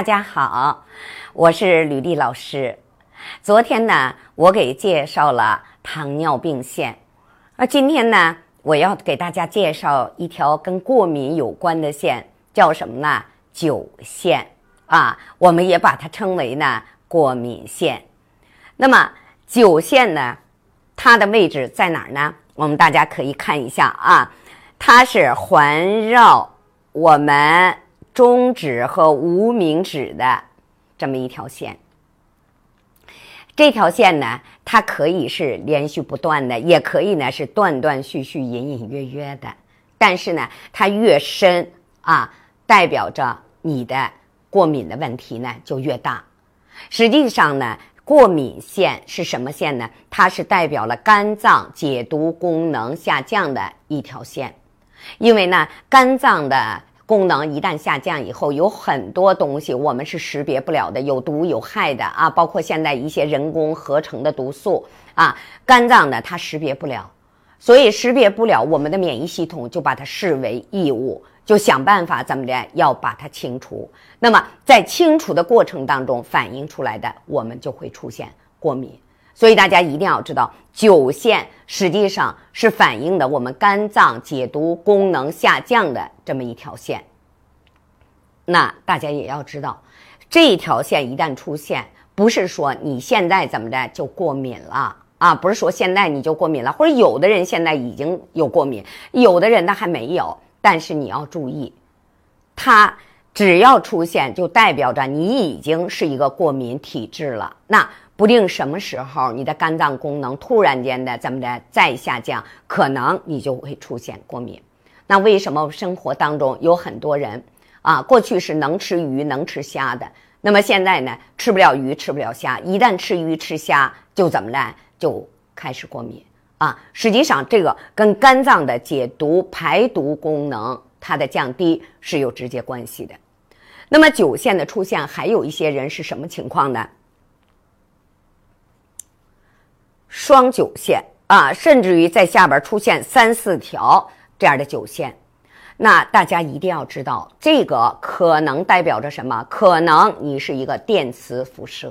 大家好，我是吕丽老师。昨天呢，我给介绍了糖尿病线，而今天呢，我要给大家介绍一条跟过敏有关的线，叫什么呢？酒线啊，我们也把它称为呢过敏线。那么酒线呢，它的位置在哪儿呢？我们大家可以看一下啊，它是环绕我们。中指和无名指的这么一条线，这条线呢，它可以是连续不断的，也可以呢是断断续续、隐隐约约的。但是呢，它越深啊，代表着你的过敏的问题呢就越大。实际上呢，过敏线是什么线呢？它是代表了肝脏解毒功能下降的一条线，因为呢，肝脏的。功能一旦下降以后，有很多东西我们是识别不了的，有毒有害的啊，包括现在一些人工合成的毒素啊，肝脏呢它识别不了，所以识别不了，我们的免疫系统就把它视为异物，就想办法怎么的要把它清除。那么在清除的过程当中反映出来的，我们就会出现过敏。所以大家一定要知道，酒线实际上是反映的我们肝脏解毒功能下降的这么一条线。那大家也要知道，这条线一旦出现，不是说你现在怎么着就过敏了啊，不是说现在你就过敏了，或者有的人现在已经有过敏，有的人呢还没有。但是你要注意，它只要出现，就代表着你已经是一个过敏体质了。那。不定什么时候你的肝脏功能突然间的怎么的再下降，可能你就会出现过敏。那为什么生活当中有很多人啊，过去是能吃鱼能吃虾的，那么现在呢吃不了鱼吃不了虾，一旦吃鱼吃虾就怎么呢就开始过敏啊？实际上这个跟肝脏的解毒排毒功能它的降低是有直接关系的。那么酒线的出现，还有一些人是什么情况呢？双酒线啊，甚至于在下边出现三四条这样的酒线，那大家一定要知道，这个可能代表着什么？可能你是一个电磁辐射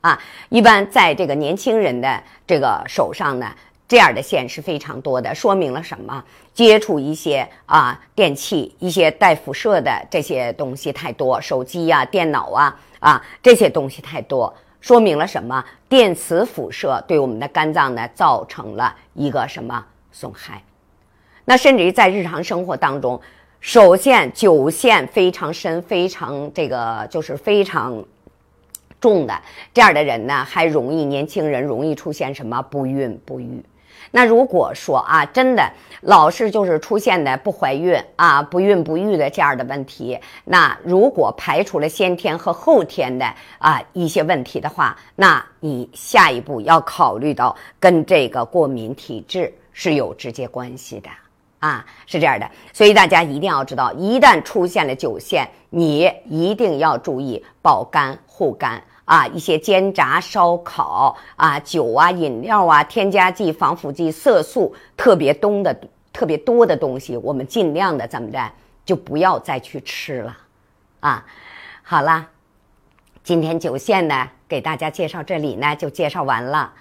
啊。一般在这个年轻人的这个手上呢，这样的线是非常多的，说明了什么？接触一些啊电器、一些带辐射的这些东西太多，手机呀、电脑啊啊这些东西太多。说明了什么？电磁辐射对我们的肝脏呢造成了一个什么损害？那甚至于在日常生活当中，首先、酒线非常深、非常这个就是非常重的这样的人呢，还容易年轻人容易出现什么不孕不育。那如果说啊，真的老是就是出现的不怀孕啊、不孕不育的这样的问题，那如果排除了先天和后天的啊一些问题的话，那你下一步要考虑到跟这个过敏体质是有直接关系的啊，是这样的。所以大家一定要知道，一旦出现了酒线，你一定要注意保肝护肝。啊，一些煎炸烧烤啊，酒啊，饮料啊，添加剂、防腐剂、色素特别多的、特别多的东西，我们尽量的怎么着，就不要再去吃了。啊，好了，今天酒线呢，给大家介绍这里呢，就介绍完了。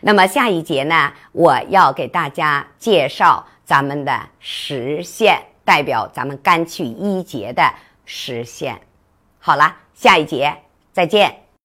那么下一节呢，我要给大家介绍咱们的实线，代表咱们肝气一节的实线。好了，下一节再见。